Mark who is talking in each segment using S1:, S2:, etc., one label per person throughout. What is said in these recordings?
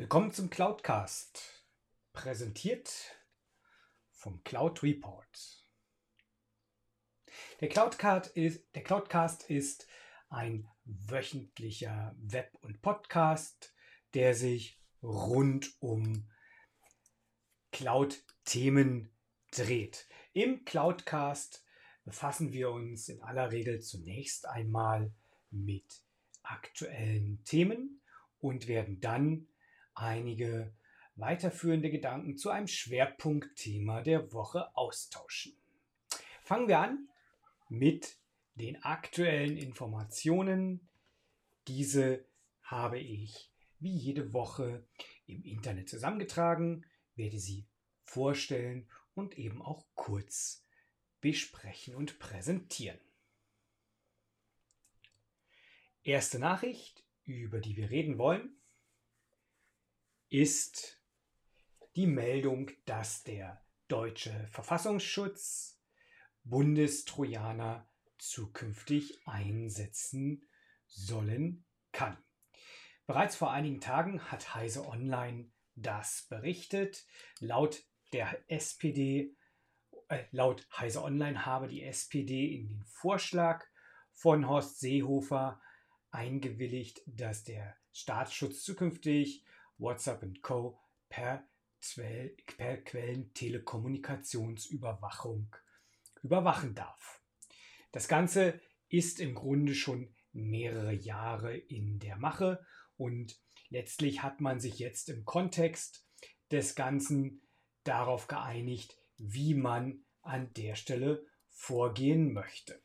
S1: Willkommen zum Cloudcast, präsentiert vom Cloud Report. Der Cloudcast ist, der Cloudcast ist ein wöchentlicher Web- und Podcast, der sich rund um Cloud-Themen dreht. Im Cloudcast befassen wir uns in aller Regel zunächst einmal mit aktuellen Themen und werden dann einige weiterführende Gedanken zu einem Schwerpunktthema der Woche austauschen. Fangen wir an mit den aktuellen Informationen. Diese habe ich wie jede Woche im Internet zusammengetragen, werde sie vorstellen und eben auch kurz besprechen und präsentieren. Erste Nachricht, über die wir reden wollen, ist die Meldung, dass der deutsche Verfassungsschutz Bundestrojaner zukünftig einsetzen sollen kann. Bereits vor einigen Tagen hat Heise Online das berichtet. Laut der SPD, äh, laut Heise Online habe die SPD in den Vorschlag von Horst Seehofer eingewilligt, dass der Staatsschutz zukünftig WhatsApp Co. per, per Quellentelekommunikationsüberwachung überwachen darf. Das Ganze ist im Grunde schon mehrere Jahre in der Mache und letztlich hat man sich jetzt im Kontext des Ganzen darauf geeinigt, wie man an der Stelle vorgehen möchte.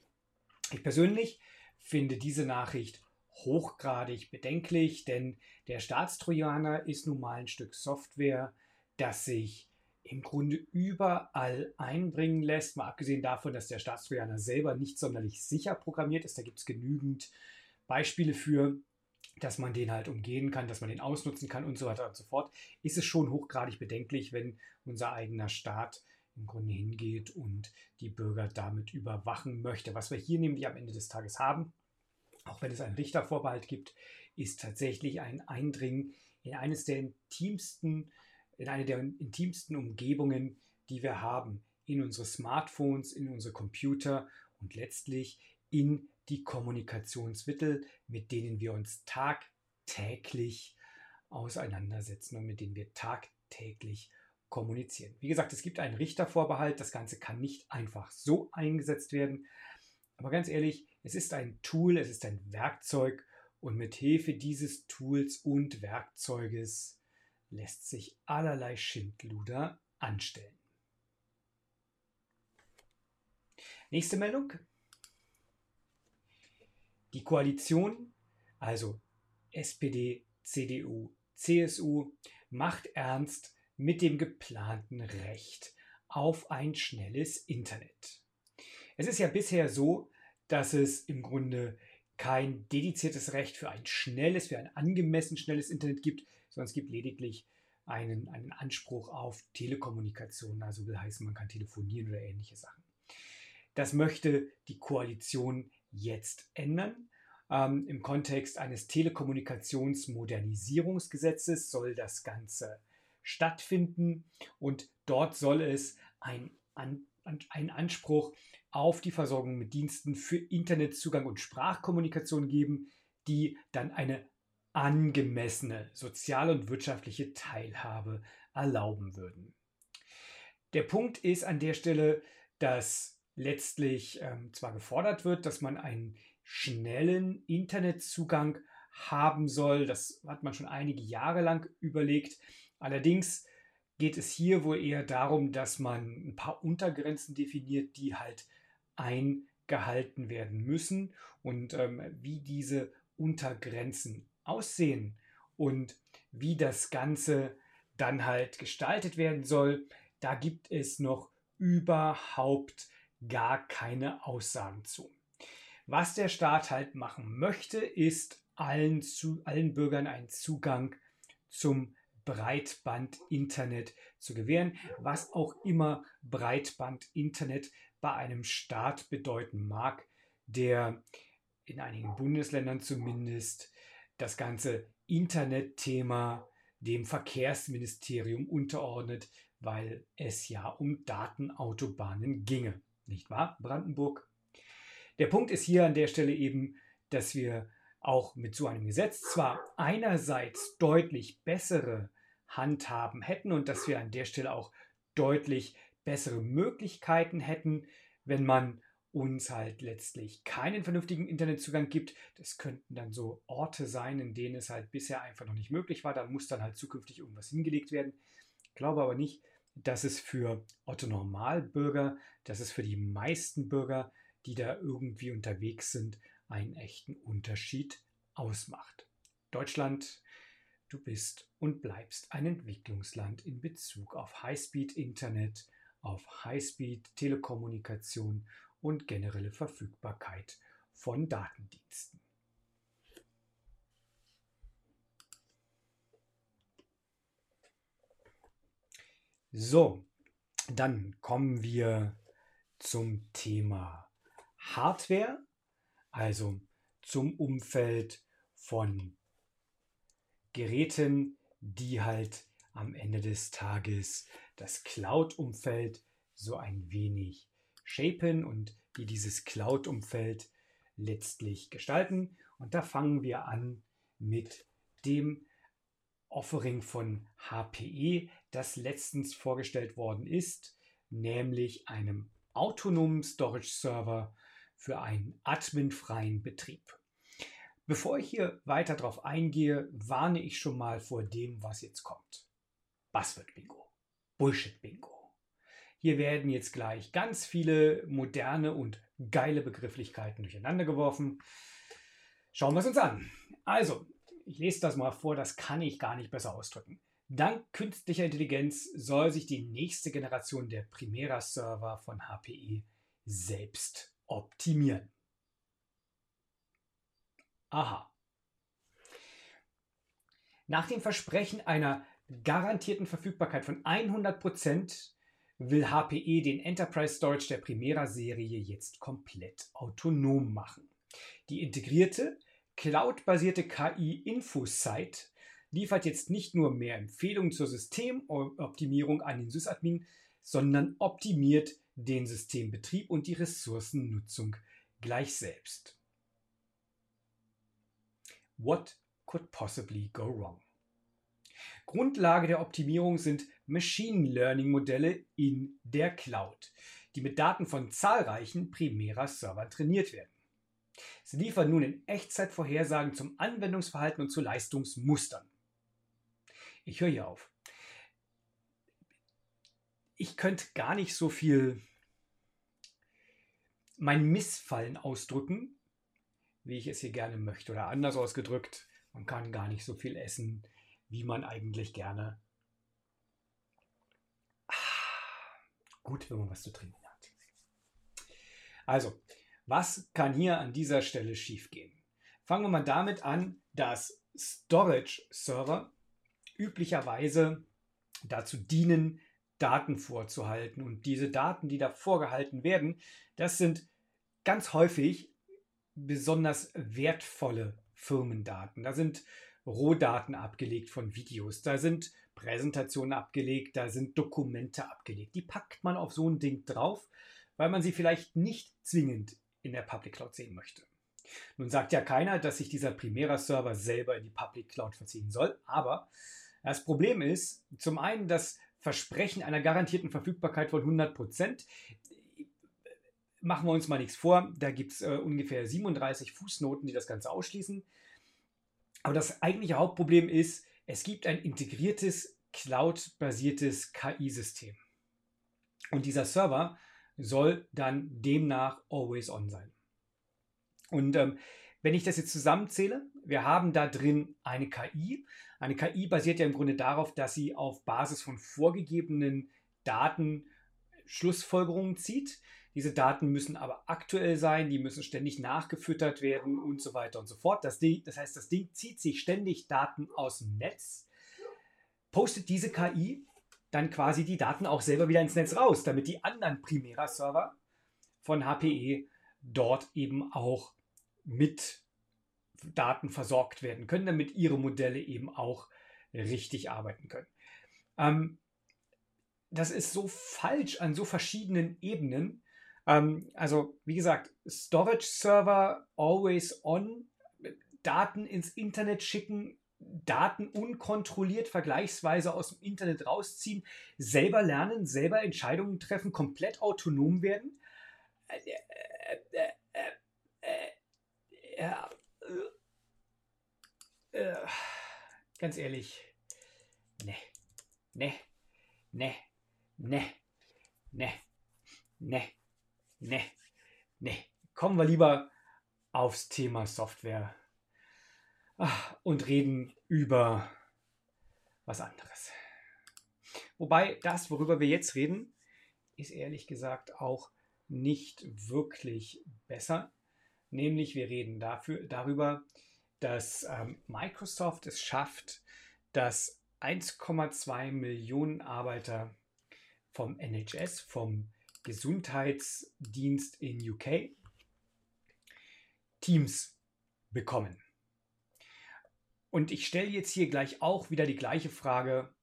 S1: Ich persönlich finde diese Nachricht hochgradig bedenklich, denn der Staatstrojaner ist nun mal ein Stück Software, das sich im Grunde überall einbringen lässt, mal abgesehen davon, dass der Staatstrojaner selber nicht sonderlich sicher programmiert ist. Da gibt es genügend Beispiele für, dass man den halt umgehen kann, dass man den ausnutzen kann und so weiter und so fort, ist es schon hochgradig bedenklich, wenn unser eigener Staat im Grunde hingeht und die Bürger damit überwachen möchte. Was wir hier nämlich am Ende des Tages haben, auch wenn es einen Richtervorbehalt gibt, ist tatsächlich ein Eindringen in eines der intimsten, in eine der intimsten Umgebungen, die wir haben, in unsere Smartphones, in unsere Computer und letztlich in die Kommunikationsmittel, mit denen wir uns tagtäglich auseinandersetzen und mit denen wir tagtäglich kommunizieren. Wie gesagt, es gibt einen Richtervorbehalt, das Ganze kann nicht einfach so eingesetzt werden. Aber ganz ehrlich, es ist ein Tool, es ist ein Werkzeug und mit Hilfe dieses Tools und Werkzeuges lässt sich allerlei Schindluder anstellen. Nächste Meldung. Die Koalition, also SPD, CDU, CSU, macht ernst mit dem geplanten Recht auf ein schnelles Internet. Es ist ja bisher so, dass es im Grunde kein dediziertes Recht für ein schnelles, für ein angemessen schnelles Internet gibt, sondern es gibt lediglich einen, einen Anspruch auf Telekommunikation, also will heißen, man kann telefonieren oder ähnliche Sachen. Das möchte die Koalition jetzt ändern. Ähm, Im Kontext eines Telekommunikationsmodernisierungsgesetzes soll das Ganze stattfinden und dort soll es ein, ein, ein Anspruch auf die Versorgung mit Diensten für Internetzugang und Sprachkommunikation geben, die dann eine angemessene soziale und wirtschaftliche Teilhabe erlauben würden. Der Punkt ist an der Stelle, dass letztlich ähm, zwar gefordert wird, dass man einen schnellen Internetzugang haben soll. Das hat man schon einige Jahre lang überlegt. Allerdings geht es hier wohl eher darum, dass man ein paar Untergrenzen definiert, die halt eingehalten werden müssen und ähm, wie diese Untergrenzen aussehen und wie das Ganze dann halt gestaltet werden soll, da gibt es noch überhaupt gar keine Aussagen zu. Was der Staat halt machen möchte, ist allen, zu, allen Bürgern einen Zugang zum Breitband-Internet zu gewähren, was auch immer Breitband-Internet bei einem Staat bedeuten mag, der in einigen Bundesländern zumindest das ganze Internetthema dem Verkehrsministerium unterordnet, weil es ja um Datenautobahnen ginge. Nicht wahr, Brandenburg? Der Punkt ist hier an der Stelle eben, dass wir auch mit so einem Gesetz zwar einerseits deutlich bessere Handhaben hätten und dass wir an der Stelle auch deutlich bessere Möglichkeiten hätten, wenn man uns halt letztlich keinen vernünftigen Internetzugang gibt. Das könnten dann so Orte sein, in denen es halt bisher einfach noch nicht möglich war. Da muss dann halt zukünftig irgendwas hingelegt werden. Ich glaube aber nicht, dass es für Otto Normalbürger, dass es für die meisten Bürger, die da irgendwie unterwegs sind, einen echten Unterschied ausmacht. Deutschland, du bist und bleibst ein Entwicklungsland in Bezug auf Highspeed-Internet, auf Highspeed-Telekommunikation und generelle Verfügbarkeit von Datendiensten. So, dann kommen wir zum Thema Hardware, also zum Umfeld von Geräten, die halt am Ende des Tages das Cloud-Umfeld so ein wenig shapen und die dieses Cloud-Umfeld letztlich gestalten. Und da fangen wir an mit dem Offering von HPE, das letztens vorgestellt worden ist, nämlich einem autonomen Storage Server für einen adminfreien Betrieb. Bevor ich hier weiter darauf eingehe, warne ich schon mal vor dem, was jetzt kommt. Buzzword Bingo. Bullshit Bingo. Hier werden jetzt gleich ganz viele moderne und geile Begrifflichkeiten durcheinander geworfen. Schauen wir es uns an. Also, ich lese das mal vor, das kann ich gar nicht besser ausdrücken. Dank künstlicher Intelligenz soll sich die nächste Generation der Primera-Server von HPE selbst optimieren. Aha. Nach dem Versprechen einer garantierten Verfügbarkeit von 100% will HPE den Enterprise Storage der Primera-Serie jetzt komplett autonom machen. Die integrierte, cloud-basierte KI InfoSite liefert jetzt nicht nur mehr Empfehlungen zur Systemoptimierung an den Sysadmin, sondern optimiert den Systembetrieb und die Ressourcennutzung gleich selbst. What could possibly go wrong? Grundlage der Optimierung sind Machine Learning Modelle in der Cloud, die mit Daten von zahlreichen Primera Servern trainiert werden. Sie liefern nun in Echtzeit Vorhersagen zum Anwendungsverhalten und zu Leistungsmustern. Ich höre hier auf. Ich könnte gar nicht so viel mein Missfallen ausdrücken, wie ich es hier gerne möchte. Oder anders ausgedrückt, man kann gar nicht so viel essen, wie man eigentlich gerne. Gut, wenn man was zu trinken hat. Also, was kann hier an dieser Stelle schiefgehen? Fangen wir mal damit an, dass Storage-Server üblicherweise dazu dienen, Daten vorzuhalten. Und diese Daten, die da vorgehalten werden, das sind ganz häufig besonders wertvolle Firmendaten. Da sind Rohdaten abgelegt von Videos, da sind Präsentationen abgelegt, da sind Dokumente abgelegt. Die packt man auf so ein Ding drauf, weil man sie vielleicht nicht zwingend in der Public Cloud sehen möchte. Nun sagt ja keiner, dass sich dieser Primera-Server selber in die Public Cloud verziehen soll, aber das Problem ist zum einen das Versprechen einer garantierten Verfügbarkeit von 100 Prozent. Machen wir uns mal nichts vor, da gibt es äh, ungefähr 37 Fußnoten, die das Ganze ausschließen. Aber das eigentliche Hauptproblem ist, es gibt ein integriertes, cloud-basiertes KI-System. Und dieser Server soll dann demnach always on sein. Und ähm, wenn ich das jetzt zusammenzähle, wir haben da drin eine KI. Eine KI basiert ja im Grunde darauf, dass sie auf Basis von vorgegebenen Daten Schlussfolgerungen zieht. Diese Daten müssen aber aktuell sein, die müssen ständig nachgefüttert werden und so weiter und so fort. Das, Ding, das heißt, das Ding zieht sich ständig Daten aus dem Netz, postet diese KI dann quasi die Daten auch selber wieder ins Netz raus, damit die anderen Primera-Server von HPE dort eben auch mit Daten versorgt werden können, damit ihre Modelle eben auch richtig arbeiten können. Ähm, das ist so falsch an so verschiedenen Ebenen. Ähm, also, wie gesagt, Storage Server always on, Daten ins Internet schicken, Daten unkontrolliert vergleichsweise aus dem Internet rausziehen, selber lernen, selber Entscheidungen treffen, komplett autonom werden. Äh, äh, äh, ganz ehrlich, ne, ne, ne, ne, ne, ne, ne, ne. Kommen wir lieber aufs Thema Software und reden über was anderes. Wobei das, worüber wir jetzt reden, ist ehrlich gesagt auch nicht wirklich besser. Nämlich wir reden dafür, darüber, dass ähm, Microsoft es schafft, dass 1,2 Millionen Arbeiter vom NHS, vom Gesundheitsdienst in UK, Teams bekommen. Und ich stelle jetzt hier gleich auch wieder die gleiche Frage,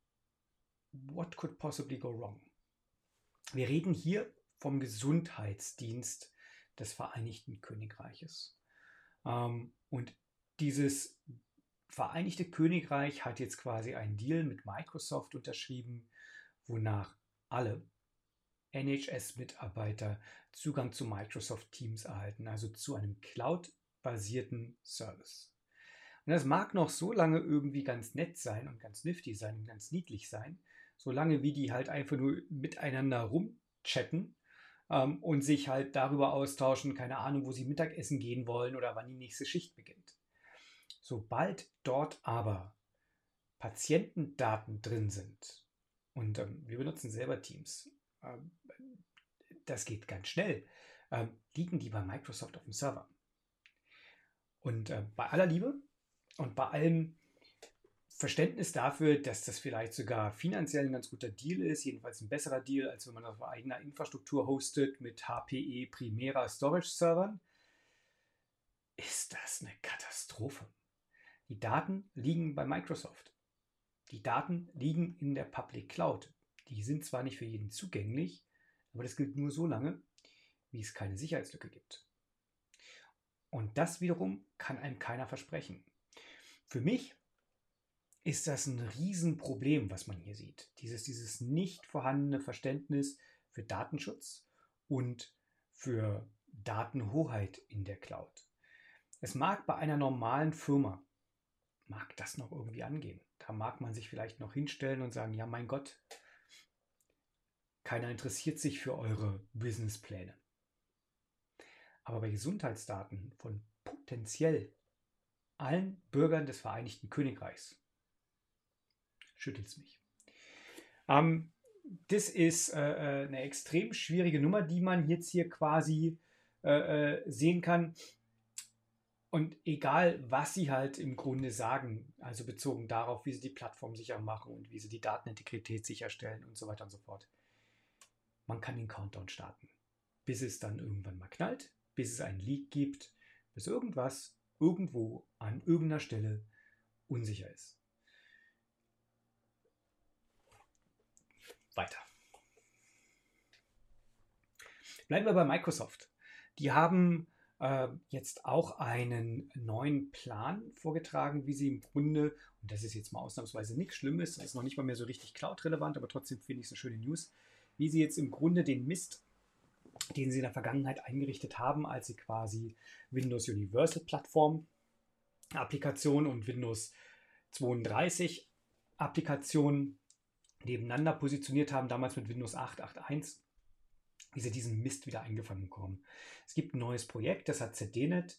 S1: what could possibly go wrong? Wir reden hier vom Gesundheitsdienst des Vereinigten Königreiches. Ähm, und dieses Vereinigte Königreich hat jetzt quasi einen Deal mit Microsoft unterschrieben, wonach alle NHS-Mitarbeiter Zugang zu Microsoft Teams erhalten, also zu einem Cloud-basierten Service. Und das mag noch so lange irgendwie ganz nett sein und ganz nifty sein und ganz niedlich sein, solange wie die halt einfach nur miteinander rumchatten ähm, und sich halt darüber austauschen, keine Ahnung, wo sie Mittagessen gehen wollen oder wann die nächste Schicht beginnt. Sobald dort aber Patientendaten drin sind, und ähm, wir benutzen selber Teams, ähm, das geht ganz schnell, ähm, liegen die bei Microsoft auf dem Server. Und äh, bei aller Liebe, und bei allem Verständnis dafür, dass das vielleicht sogar finanziell ein ganz guter Deal ist, jedenfalls ein besserer Deal, als wenn man auf eigener Infrastruktur hostet mit HPE Primera Storage Servern, ist das eine Katastrophe. Die Daten liegen bei Microsoft. Die Daten liegen in der Public Cloud. Die sind zwar nicht für jeden zugänglich, aber das gilt nur so lange, wie es keine Sicherheitslücke gibt. Und das wiederum kann einem keiner versprechen. Für mich ist das ein Riesenproblem, was man hier sieht. Dieses, dieses nicht vorhandene Verständnis für Datenschutz und für Datenhoheit in der Cloud. Es mag bei einer normalen Firma, mag das noch irgendwie angehen. Da mag man sich vielleicht noch hinstellen und sagen, ja mein Gott, keiner interessiert sich für eure Businesspläne. Aber bei Gesundheitsdaten von potenziell allen Bürgern des Vereinigten Königreichs. Schüttelt es mich. Ähm, das ist äh, äh, eine extrem schwierige Nummer, die man jetzt hier quasi äh, äh, sehen kann. Und egal, was sie halt im Grunde sagen, also bezogen darauf, wie sie die Plattform sicher machen und wie sie die Datenintegrität sicherstellen und so weiter und so fort, man kann den Countdown starten, bis es dann irgendwann mal knallt, bis es einen Leak gibt, bis irgendwas irgendwo an irgendeiner Stelle unsicher ist. Weiter. Bleiben wir bei Microsoft. Die haben äh, jetzt auch einen neuen Plan vorgetragen, wie sie im Grunde, und das ist jetzt mal ausnahmsweise nichts Schlimmes, das ist noch nicht mal mehr so richtig cloud-relevant, aber trotzdem finde ich es eine schöne News, wie sie jetzt im Grunde den Mist den sie in der Vergangenheit eingerichtet haben, als sie quasi Windows Universal Plattform Applikation und Windows 32 Applikationen nebeneinander positioniert haben, damals mit Windows 8.8.1, wie sie diesen Mist wieder eingefangen bekommen. Es gibt ein neues Projekt, das hat ZDNet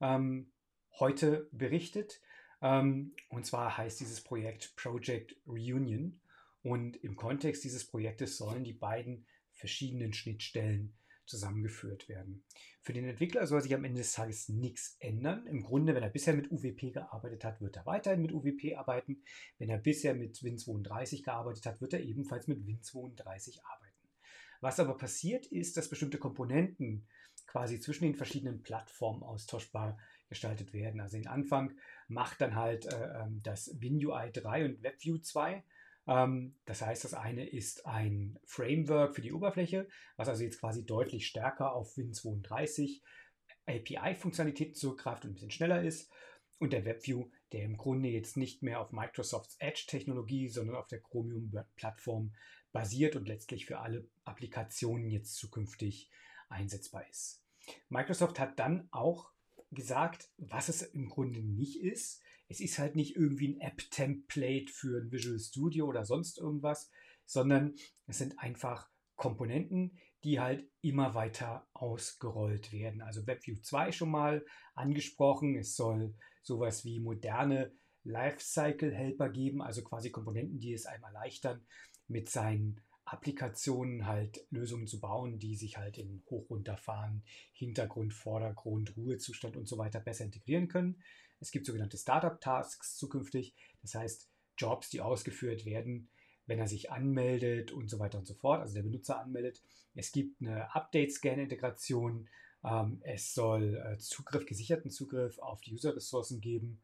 S1: ähm, heute berichtet. Ähm, und zwar heißt dieses Projekt Project Reunion. Und im Kontext dieses Projektes sollen die beiden verschiedenen Schnittstellen zusammengeführt werden. Für den Entwickler soll sich am Ende des Tages nichts ändern. Im Grunde, wenn er bisher mit UWP gearbeitet hat, wird er weiterhin mit UWP arbeiten. Wenn er bisher mit Win32 gearbeitet hat, wird er ebenfalls mit Win32 arbeiten. Was aber passiert ist, dass bestimmte Komponenten quasi zwischen den verschiedenen Plattformen austauschbar gestaltet werden. Also den Anfang macht dann halt äh, ähm, das WinUI 3 und WebView 2. Ähm, das heißt, das eine ist ein Framework für die Oberfläche, was also jetzt quasi deutlich stärker auf Win32 API-Funktionalitäten zurückgreift und ein bisschen schneller ist. Und der WebView, der im Grunde jetzt nicht mehr auf Microsofts Edge-Technologie, sondern auf der Chromium-Plattform basiert und letztlich für alle Applikationen jetzt zukünftig einsetzbar ist. Microsoft hat dann auch gesagt, was es im Grunde nicht ist. Es ist halt nicht irgendwie ein App-Template für ein Visual Studio oder sonst irgendwas, sondern es sind einfach Komponenten, die halt immer weiter ausgerollt werden. Also WebView 2 schon mal angesprochen. Es soll sowas wie moderne Lifecycle-Helper geben, also quasi Komponenten, die es einem erleichtern, mit seinen Applikationen halt Lösungen zu bauen, die sich halt in Hoch- runterfahren, Hintergrund, Vordergrund, Ruhezustand und so weiter besser integrieren können. Es gibt sogenannte Startup-Tasks zukünftig, das heißt Jobs, die ausgeführt werden, wenn er sich anmeldet und so weiter und so fort, also der Benutzer anmeldet. Es gibt eine Update-Scan-Integration. Ähm, es soll äh, Zugriff, gesicherten Zugriff auf die User-Ressourcen geben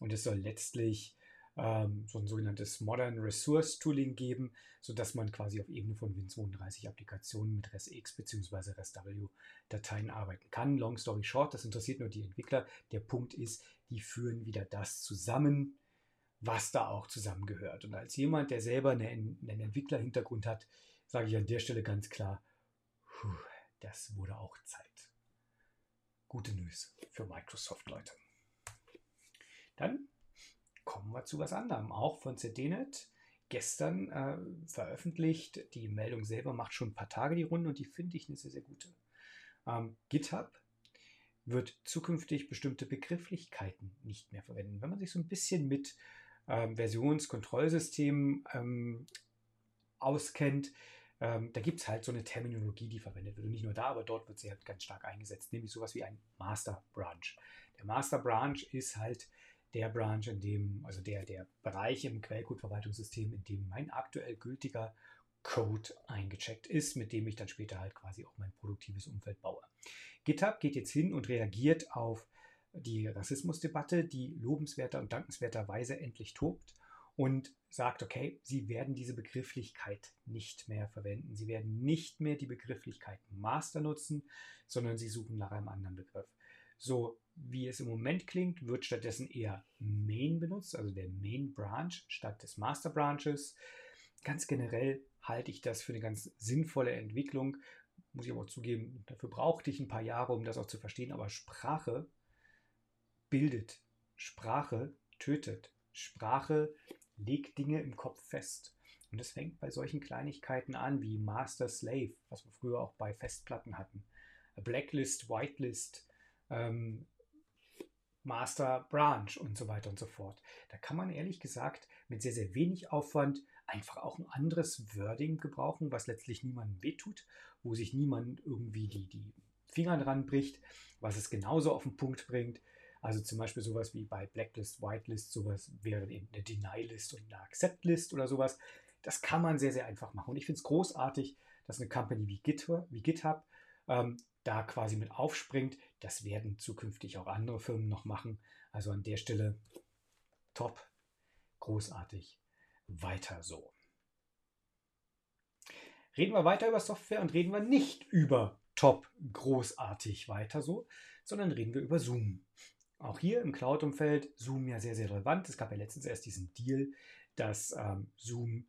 S1: und es soll letztlich ähm, so ein sogenanntes Modern Resource Tooling geben, sodass man quasi auf Ebene von Win32 Applikationen mit RESTX bzw. RESTW Dateien arbeiten kann. Long story short, das interessiert nur die Entwickler. Der Punkt ist, die führen wieder das zusammen, was da auch zusammengehört. Und als jemand, der selber einen, einen Entwicklerhintergrund hat, sage ich an der Stelle ganz klar, puh, das wurde auch Zeit. Gute News für Microsoft, Leute. Dann kommen wir zu was anderem, auch von CDNet. Gestern äh, veröffentlicht, die Meldung selber macht schon ein paar Tage die Runde und die finde ich eine sehr, sehr gute. Ähm, GitHub wird zukünftig bestimmte Begrifflichkeiten nicht mehr verwenden. Wenn man sich so ein bisschen mit ähm, Versionskontrollsystemen ähm, auskennt, ähm, da gibt es halt so eine Terminologie, die verwendet wird. Und nicht nur da, aber dort wird sie halt ganz stark eingesetzt, nämlich sowas wie ein Master Branch. Der Master Branch ist halt der Branch, in dem, also der, der Bereich im Quellcode-Verwaltungssystem, in dem mein aktuell gültiger Code eingecheckt ist, mit dem ich dann später halt quasi auch mein produktives Umfeld baue. GitHub geht jetzt hin und reagiert auf die Rassismusdebatte, die lobenswerter und dankenswerterweise endlich tobt und sagt, okay, sie werden diese Begrifflichkeit nicht mehr verwenden. Sie werden nicht mehr die Begrifflichkeit Master nutzen, sondern sie suchen nach einem anderen Begriff. So wie es im Moment klingt, wird stattdessen eher Main benutzt, also der Main Branch statt des Master Branches. Ganz generell halte ich das für eine ganz sinnvolle Entwicklung. Muss ich aber zugeben, dafür brauchte ich ein paar Jahre, um das auch zu verstehen. Aber Sprache bildet, Sprache tötet, Sprache legt Dinge im Kopf fest. Und es fängt bei solchen Kleinigkeiten an wie Master Slave, was wir früher auch bei Festplatten hatten. Blacklist, Whitelist, ähm, Master Branch und so weiter und so fort. Da kann man ehrlich gesagt mit sehr, sehr wenig Aufwand einfach auch ein anderes Wording gebrauchen, was letztlich niemandem wehtut, wo sich niemand irgendwie die, die Finger dran bricht, was es genauso auf den Punkt bringt. Also zum Beispiel sowas wie bei Blacklist, Whitelist, sowas wäre eben eine Deny-List und eine Accept-List oder sowas. Das kann man sehr, sehr einfach machen. Und ich finde es großartig, dass eine Company wie GitHub, wie GitHub ähm, da quasi mit aufspringt. Das werden zukünftig auch andere Firmen noch machen. Also an der Stelle top, großartig, weiter so. Reden wir weiter über Software und reden wir nicht über top, großartig weiter so, sondern reden wir über Zoom. Auch hier im Cloud-Umfeld Zoom ja sehr, sehr relevant. Es gab ja letztens erst diesen Deal, dass ähm, Zoom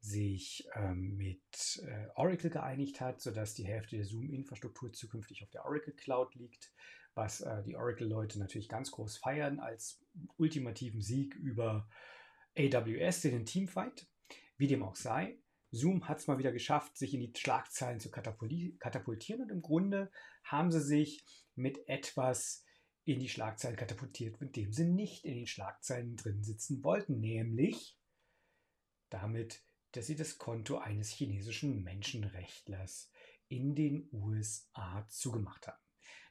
S1: sich ähm, mit äh, Oracle geeinigt hat, sodass die Hälfte der Zoom-Infrastruktur zukünftig auf der Oracle Cloud liegt, was äh, die Oracle-Leute natürlich ganz groß feiern als ultimativen Sieg über AWS in den Teamfight. Wie dem auch sei, Zoom hat es mal wieder geschafft, sich in die Schlagzeilen zu katapultieren und im Grunde haben sie sich mit etwas in die Schlagzeilen katapultiert, mit dem sie nicht in den Schlagzeilen drin sitzen wollten, nämlich damit dass sie das Konto eines chinesischen Menschenrechtlers in den USA zugemacht haben.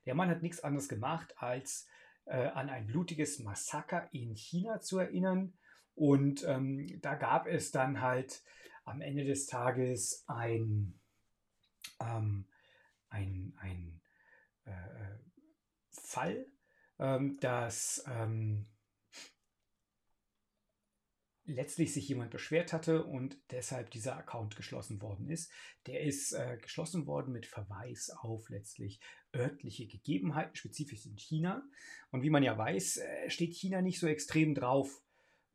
S1: Der Mann hat nichts anderes gemacht, als äh, an ein blutiges Massaker in China zu erinnern. Und ähm, da gab es dann halt am Ende des Tages ein, ähm, ein, ein äh, Fall, ähm, dass ähm, letztlich sich jemand beschwert hatte und deshalb dieser Account geschlossen worden ist. Der ist äh, geschlossen worden mit Verweis auf letztlich örtliche Gegebenheiten, spezifisch in China. Und wie man ja weiß, äh, steht China nicht so extrem drauf,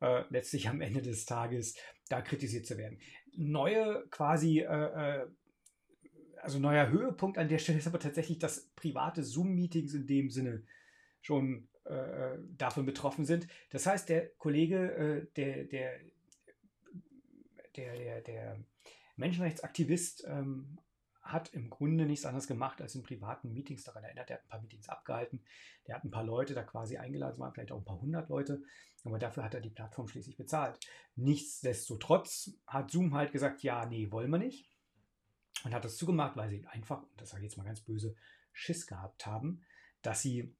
S1: äh, letztlich am Ende des Tages da kritisiert zu werden. Neue quasi, äh, äh, also neuer Höhepunkt an der Stelle ist aber tatsächlich, dass private Zoom-Meetings in dem Sinne schon äh, davon betroffen sind. Das heißt, der Kollege, äh, der, der, der, der, der Menschenrechtsaktivist ähm, hat im Grunde nichts anderes gemacht, als in privaten Meetings daran erinnert. Er hat ein paar Meetings abgehalten. Der hat ein paar Leute da quasi eingeladen, waren vielleicht auch ein paar hundert Leute, aber dafür hat er die Plattform schließlich bezahlt. Nichtsdestotrotz hat Zoom halt gesagt, ja, nee, wollen wir nicht. Und hat das zugemacht, weil sie einfach, und das sage ich jetzt mal ganz böse, Schiss gehabt haben, dass sie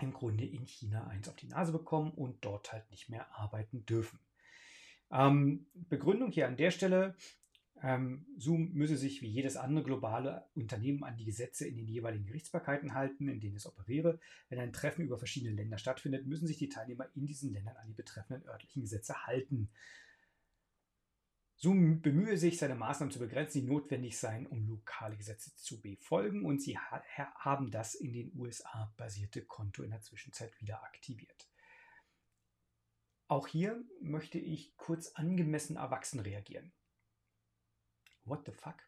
S1: im Grunde in China eins auf die Nase bekommen und dort halt nicht mehr arbeiten dürfen. Ähm, Begründung hier an der Stelle, ähm, Zoom müsse sich wie jedes andere globale Unternehmen an die Gesetze in den jeweiligen Gerichtsbarkeiten halten, in denen es operiere. Wenn ein Treffen über verschiedene Länder stattfindet, müssen sich die Teilnehmer in diesen Ländern an die betreffenden örtlichen Gesetze halten. Zoom bemühe sich, seine Maßnahmen zu begrenzen, die notwendig seien, um lokale Gesetze zu befolgen. Und sie ha haben das in den USA basierte Konto in der Zwischenzeit wieder aktiviert. Auch hier möchte ich kurz angemessen erwachsen reagieren. What the fuck?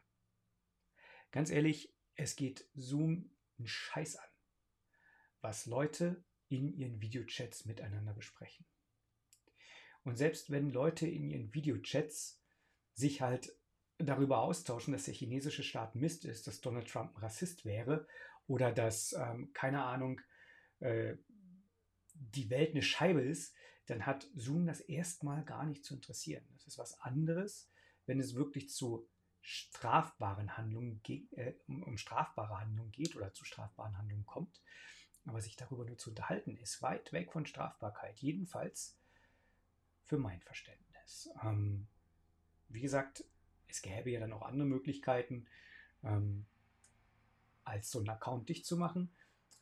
S1: Ganz ehrlich, es geht Zoom einen Scheiß an, was Leute in ihren Videochats miteinander besprechen. Und selbst wenn Leute in ihren Videochats sich halt darüber austauschen, dass der chinesische Staat Mist ist, dass Donald Trump ein Rassist wäre oder dass, ähm, keine Ahnung, äh, die Welt eine Scheibe ist, dann hat Zoom das erstmal gar nicht zu interessieren. Das ist was anderes, wenn es wirklich zu strafbaren Handlungen, äh, um strafbare Handlungen geht oder zu strafbaren Handlungen kommt. Aber sich darüber nur zu unterhalten, ist weit weg von Strafbarkeit. Jedenfalls für mein Verständnis. Ähm, wie gesagt, es gäbe ja dann auch andere Möglichkeiten, ähm, als so einen Account dicht zu machen.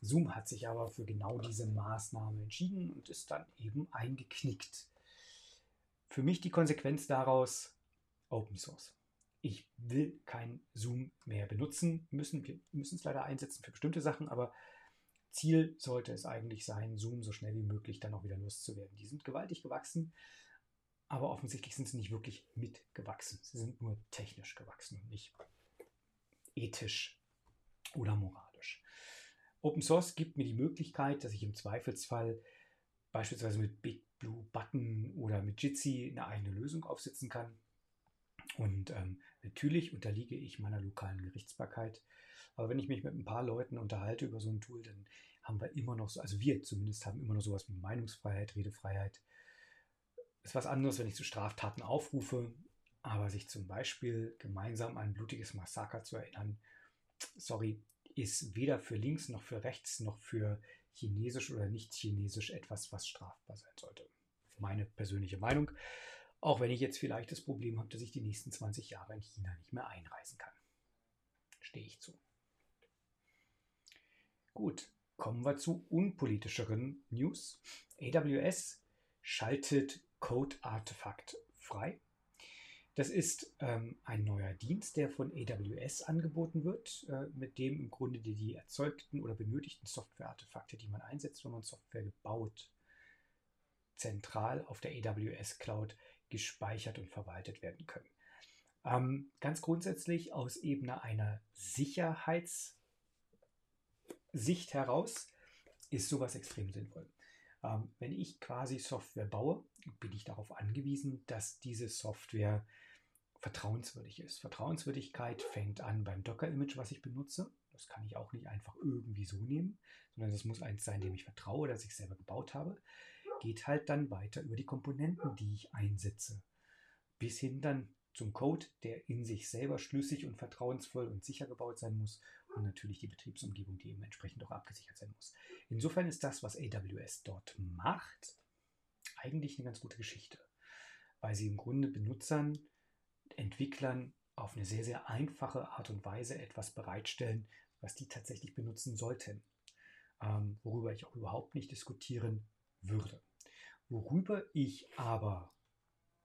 S1: Zoom hat sich aber für genau diese Maßnahme entschieden und ist dann eben eingeknickt. Für mich die Konsequenz daraus Open Source. Ich will kein Zoom mehr benutzen müssen. Wir müssen es leider einsetzen für bestimmte Sachen, aber Ziel sollte es eigentlich sein, Zoom so schnell wie möglich dann auch wieder loszuwerden. Die sind gewaltig gewachsen aber offensichtlich sind sie nicht wirklich mitgewachsen. Sie sind nur technisch gewachsen und nicht ethisch oder moralisch. Open Source gibt mir die Möglichkeit, dass ich im Zweifelsfall beispielsweise mit Big Blue Button oder mit Jitsi eine eigene Lösung aufsetzen kann. Und ähm, natürlich unterliege ich meiner lokalen Gerichtsbarkeit. Aber wenn ich mich mit ein paar Leuten unterhalte über so ein Tool, dann haben wir immer noch so, also wir zumindest haben immer noch sowas wie Meinungsfreiheit, Redefreiheit, ist was anderes, wenn ich zu Straftaten aufrufe, aber sich zum Beispiel gemeinsam an ein blutiges Massaker zu erinnern, sorry, ist weder für links noch für rechts noch für chinesisch oder nicht chinesisch etwas, was strafbar sein sollte. Meine persönliche Meinung, auch wenn ich jetzt vielleicht das Problem habe, dass ich die nächsten 20 Jahre in China nicht mehr einreisen kann. Stehe ich zu. Gut, kommen wir zu unpolitischeren News. AWS schaltet Code-Artefakt frei. Das ist ähm, ein neuer Dienst, der von AWS angeboten wird, äh, mit dem im Grunde die, die erzeugten oder benötigten Software-Artefakte, die man einsetzt, wenn man Software gebaut, zentral auf der AWS Cloud gespeichert und verwaltet werden können. Ähm, ganz grundsätzlich aus Ebene einer Sicherheitssicht heraus ist sowas extrem sinnvoll. Ähm, wenn ich quasi Software baue, bin ich darauf angewiesen, dass diese Software vertrauenswürdig ist. Vertrauenswürdigkeit fängt an beim Docker-Image, was ich benutze. Das kann ich auch nicht einfach irgendwie so nehmen, sondern das muss eins sein, dem ich vertraue, das ich selber gebaut habe. Geht halt dann weiter über die Komponenten, die ich einsetze. Bis hin dann zum Code, der in sich selber schlüssig und vertrauensvoll und sicher gebaut sein muss und natürlich die Betriebsumgebung, die eben entsprechend auch abgesichert sein muss. Insofern ist das, was AWS dort macht, eigentlich eine ganz gute Geschichte, weil sie im Grunde Benutzern, Entwicklern auf eine sehr, sehr einfache Art und Weise etwas bereitstellen, was die tatsächlich benutzen sollten. ähm, worüber ich auch überhaupt nicht diskutieren würde. Worüber ich aber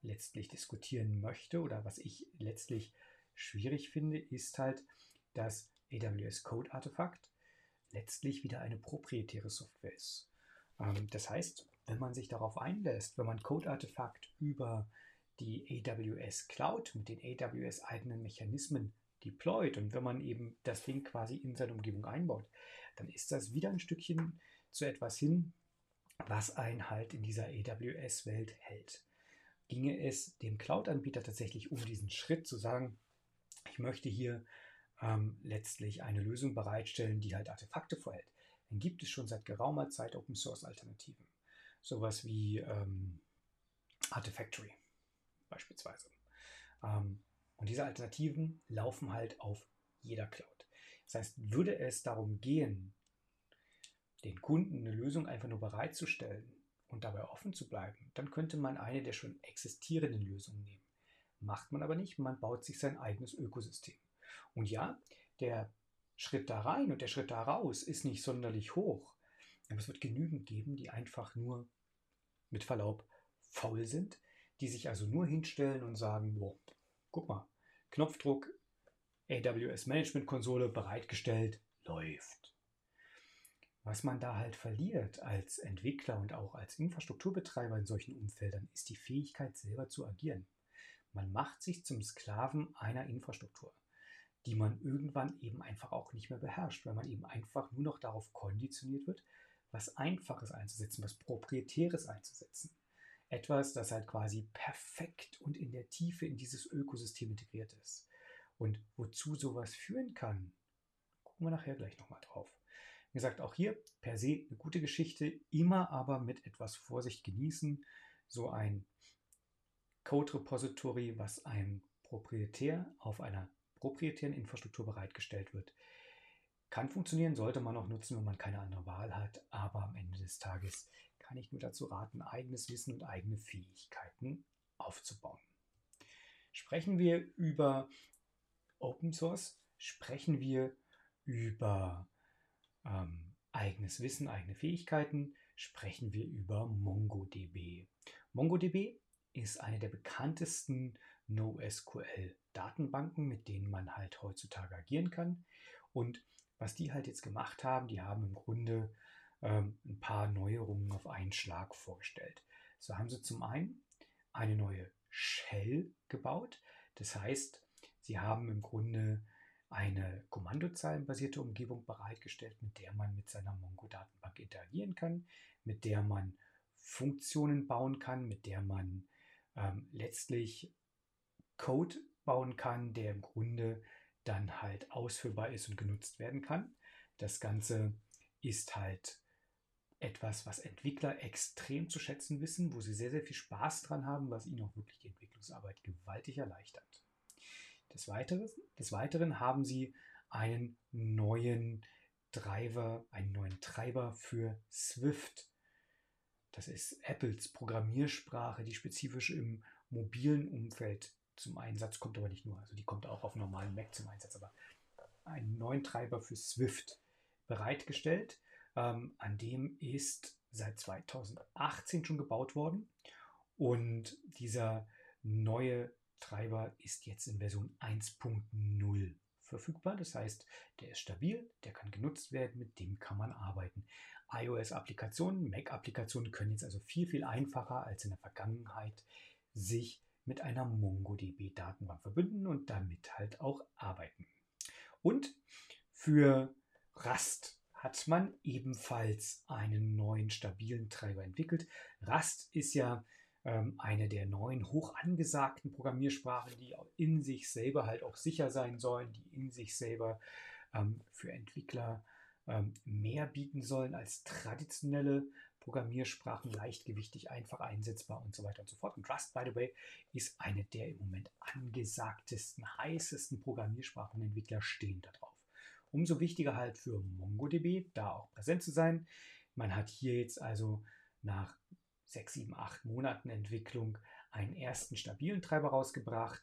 S1: letztlich diskutieren möchte oder was ich letztlich schwierig finde, ist halt, dass AWS Code Artefakt letztlich wieder eine proprietäre Software ist. Ähm, das heißt, wenn man sich darauf einlässt, wenn man Code Artefakt über die AWS Cloud mit den AWS eigenen Mechanismen deployt und wenn man eben das Ding quasi in seine Umgebung einbaut, dann ist das wieder ein Stückchen zu etwas hin, was einen halt in dieser AWS-Welt hält. Ginge es dem Cloud-Anbieter tatsächlich um diesen Schritt zu sagen, ich möchte hier ähm, letztlich eine Lösung bereitstellen, die halt Artefakte vorhält, dann gibt es schon seit geraumer Zeit Open Source Alternativen. Sowas wie ähm, Artifactory beispielsweise. Ähm, und diese Alternativen laufen halt auf jeder Cloud. Das heißt, würde es darum gehen, den Kunden eine Lösung einfach nur bereitzustellen und dabei offen zu bleiben, dann könnte man eine der schon existierenden Lösungen nehmen. Macht man aber nicht, man baut sich sein eigenes Ökosystem. Und ja, der Schritt da rein und der Schritt da raus ist nicht sonderlich hoch. Aber es wird genügend geben, die einfach nur mit Verlaub faul sind, die sich also nur hinstellen und sagen, boah, guck mal, Knopfdruck, AWS Management Konsole bereitgestellt, läuft. Was man da halt verliert als Entwickler und auch als Infrastrukturbetreiber in solchen Umfeldern, ist die Fähigkeit selber zu agieren. Man macht sich zum Sklaven einer Infrastruktur, die man irgendwann eben einfach auch nicht mehr beherrscht, weil man eben einfach nur noch darauf konditioniert wird, was Einfaches einzusetzen, was Proprietäres einzusetzen. Etwas, das halt quasi perfekt und in der Tiefe in dieses Ökosystem integriert ist. Und wozu sowas führen kann, gucken wir nachher gleich nochmal drauf. Wie gesagt, auch hier per se eine gute Geschichte, immer aber mit etwas Vorsicht genießen. So ein Code-Repository, was einem proprietär auf einer proprietären Infrastruktur bereitgestellt wird, kann funktionieren, sollte man auch nutzen, wenn man keine andere Wahl hat. Aber am Ende des Tages kann ich nur dazu raten, eigenes Wissen und eigene Fähigkeiten aufzubauen. Sprechen wir über Open Source, sprechen wir über ähm, eigenes Wissen, eigene Fähigkeiten, sprechen wir über MongoDB. MongoDB ist eine der bekanntesten NoSQL-Datenbanken, mit denen man halt heutzutage agieren kann. Und was die halt jetzt gemacht haben, die haben im Grunde ähm, ein paar Neuerungen auf einen Schlag vorgestellt. So haben sie zum einen eine neue Shell gebaut. Das heißt, sie haben im Grunde eine kommandozeilenbasierte Umgebung bereitgestellt, mit der man mit seiner Mongo-Datenbank interagieren kann, mit der man Funktionen bauen kann, mit der man ähm, letztlich Code bauen kann, der im Grunde dann halt ausführbar ist und genutzt werden kann. Das Ganze ist halt etwas, was Entwickler extrem zu schätzen wissen, wo sie sehr, sehr viel Spaß dran haben, was ihnen auch wirklich die Entwicklungsarbeit gewaltig erleichtert. Des Weiteren, des Weiteren haben sie einen neuen Driver, einen neuen Treiber für Swift. Das ist Apples Programmiersprache, die spezifisch im mobilen Umfeld zum Einsatz kommt, aber nicht nur. Also die kommt auch auf normalen Mac zum Einsatz, aber einen neuen Treiber für Swift bereitgestellt ähm, an dem ist seit 2018 schon gebaut worden. Und dieser neue Treiber ist jetzt in Version 1.0 verfügbar. Das heißt, der ist stabil, der kann genutzt werden, mit dem kann man arbeiten. iOS-Applikationen, Mac-Applikationen können jetzt also viel, viel einfacher als in der Vergangenheit sich mit einer MongoDB-Datenbank verbünden und damit halt auch arbeiten. Und für Rust hat man ebenfalls einen neuen stabilen Treiber entwickelt. Rust ist ja ähm, eine der neuen hoch angesagten Programmiersprachen, die in sich selber halt auch sicher sein sollen, die in sich selber ähm, für Entwickler ähm, mehr bieten sollen als traditionelle Programmiersprachen, leichtgewichtig, einfach einsetzbar und so weiter und so fort. Und Rust, by the way, ist eine der im Moment angesagtesten, heißesten Programmiersprachen. Entwickler stehen da drauf. Umso wichtiger halt für MongoDB, da auch präsent zu sein. Man hat hier jetzt also nach sechs, sieben, acht Monaten Entwicklung einen ersten stabilen Treiber rausgebracht.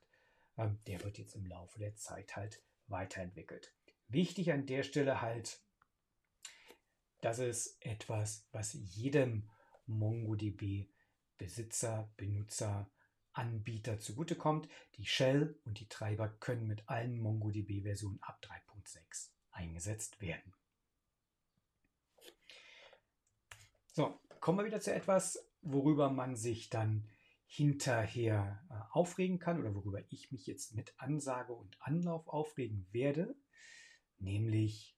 S1: Ähm, der wird jetzt im Laufe der Zeit halt weiterentwickelt. Wichtig an der Stelle halt, das ist etwas, was jedem MongoDB-Besitzer, Benutzer, Anbieter zugutekommt. Die Shell und die Treiber können mit allen MongoDB-Versionen ab 3.6 eingesetzt werden. So, kommen wir wieder zu etwas, worüber man sich dann hinterher äh, aufregen kann oder worüber ich mich jetzt mit Ansage und Anlauf aufregen werde. Nämlich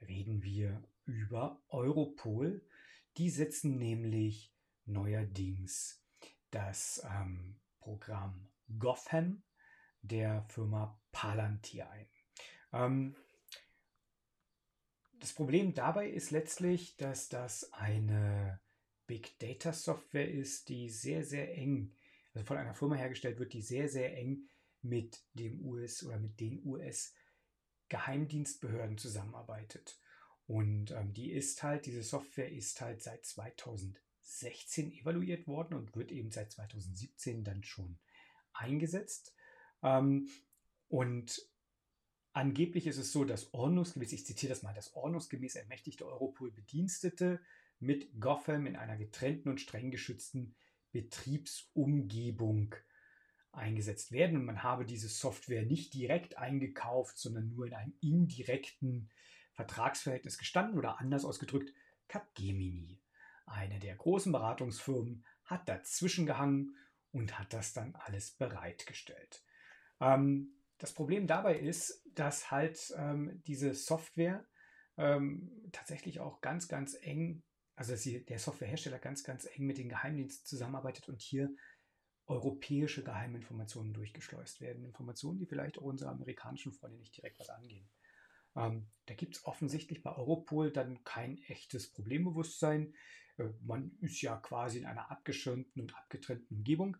S1: reden wir über Europol. Die setzen nämlich neuerdings das ähm, Programm Gotham der Firma Palantir ein. Ähm, das Problem dabei ist letztlich, dass das eine Big Data Software ist, die sehr, sehr eng, also von einer Firma hergestellt wird, die sehr, sehr eng mit dem US oder mit den US Geheimdienstbehörden zusammenarbeitet. Und ähm, die ist halt, diese Software ist halt seit 2016 evaluiert worden und wird eben seit 2017 dann schon eingesetzt. Ähm, und angeblich ist es so, dass ordnungsgemäß, ich zitiere das mal, das ordnungsgemäß ermächtigte Europol-Bedienstete mit Gotham in einer getrennten und streng geschützten Betriebsumgebung eingesetzt werden. Und man habe diese Software nicht direkt eingekauft, sondern nur in einem indirekten Vertragsverhältnis gestanden oder anders ausgedrückt, Capgemini, eine der großen Beratungsfirmen, hat dazwischen gehangen und hat das dann alles bereitgestellt. Ähm, das Problem dabei ist, dass halt ähm, diese Software ähm, tatsächlich auch ganz, ganz eng, also dass sie, der Softwarehersteller ganz, ganz eng mit den Geheimdiensten zusammenarbeitet und hier europäische Geheiminformationen durchgeschleust werden. Informationen, die vielleicht auch unsere amerikanischen Freunde nicht direkt was angehen. Ähm, da gibt es offensichtlich bei Europol dann kein echtes Problembewusstsein. Äh, man ist ja quasi in einer abgeschirmten und abgetrennten Umgebung.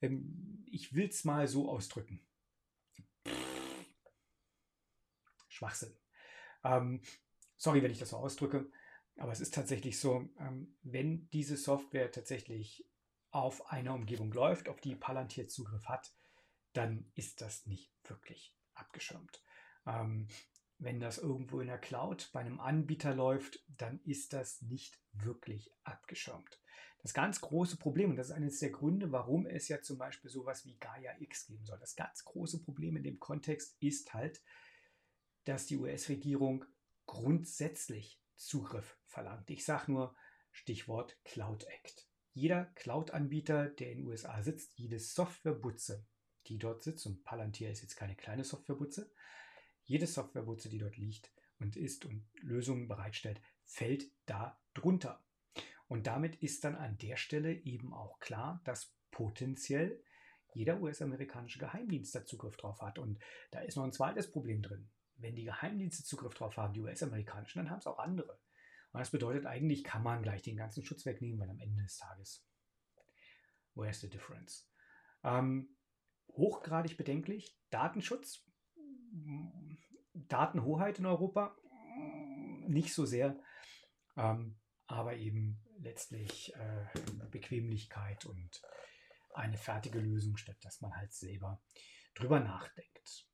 S1: Ähm, ich will es mal so ausdrücken. Schwachsinn. Ähm, sorry, wenn ich das so ausdrücke, aber es ist tatsächlich so, ähm, wenn diese Software tatsächlich auf einer Umgebung läuft, auf die Palantir Zugriff hat, dann ist das nicht wirklich abgeschirmt. Ähm, wenn das irgendwo in der Cloud bei einem Anbieter läuft, dann ist das nicht wirklich abgeschirmt. Das ganz große Problem, und das ist eines der Gründe, warum es ja zum Beispiel sowas wie Gaia X geben soll. Das ganz große Problem in dem Kontext ist halt, dass die US-Regierung grundsätzlich Zugriff verlangt. Ich sage nur Stichwort Cloud Act. Jeder Cloud-Anbieter, der in den USA sitzt, jede Softwarebutze, die dort sitzt, und Palantir ist jetzt keine kleine Softwarebutze, jede Softwarebutze, die dort liegt und ist und Lösungen bereitstellt, fällt da drunter. Und damit ist dann an der Stelle eben auch klar, dass potenziell jeder US-amerikanische Geheimdienst da Zugriff drauf hat. Und da ist noch ein zweites Problem drin. Wenn die Geheimdienste Zugriff drauf haben, die US-amerikanischen, dann haben es auch andere. Und das bedeutet, eigentlich kann man gleich den ganzen Schutz wegnehmen, weil am Ende des Tages, where's the difference? Ähm, hochgradig bedenklich, Datenschutz, Datenhoheit in Europa, nicht so sehr, ähm, aber eben letztlich äh, Bequemlichkeit und eine fertige Lösung, statt dass man halt selber drüber nachdenkt.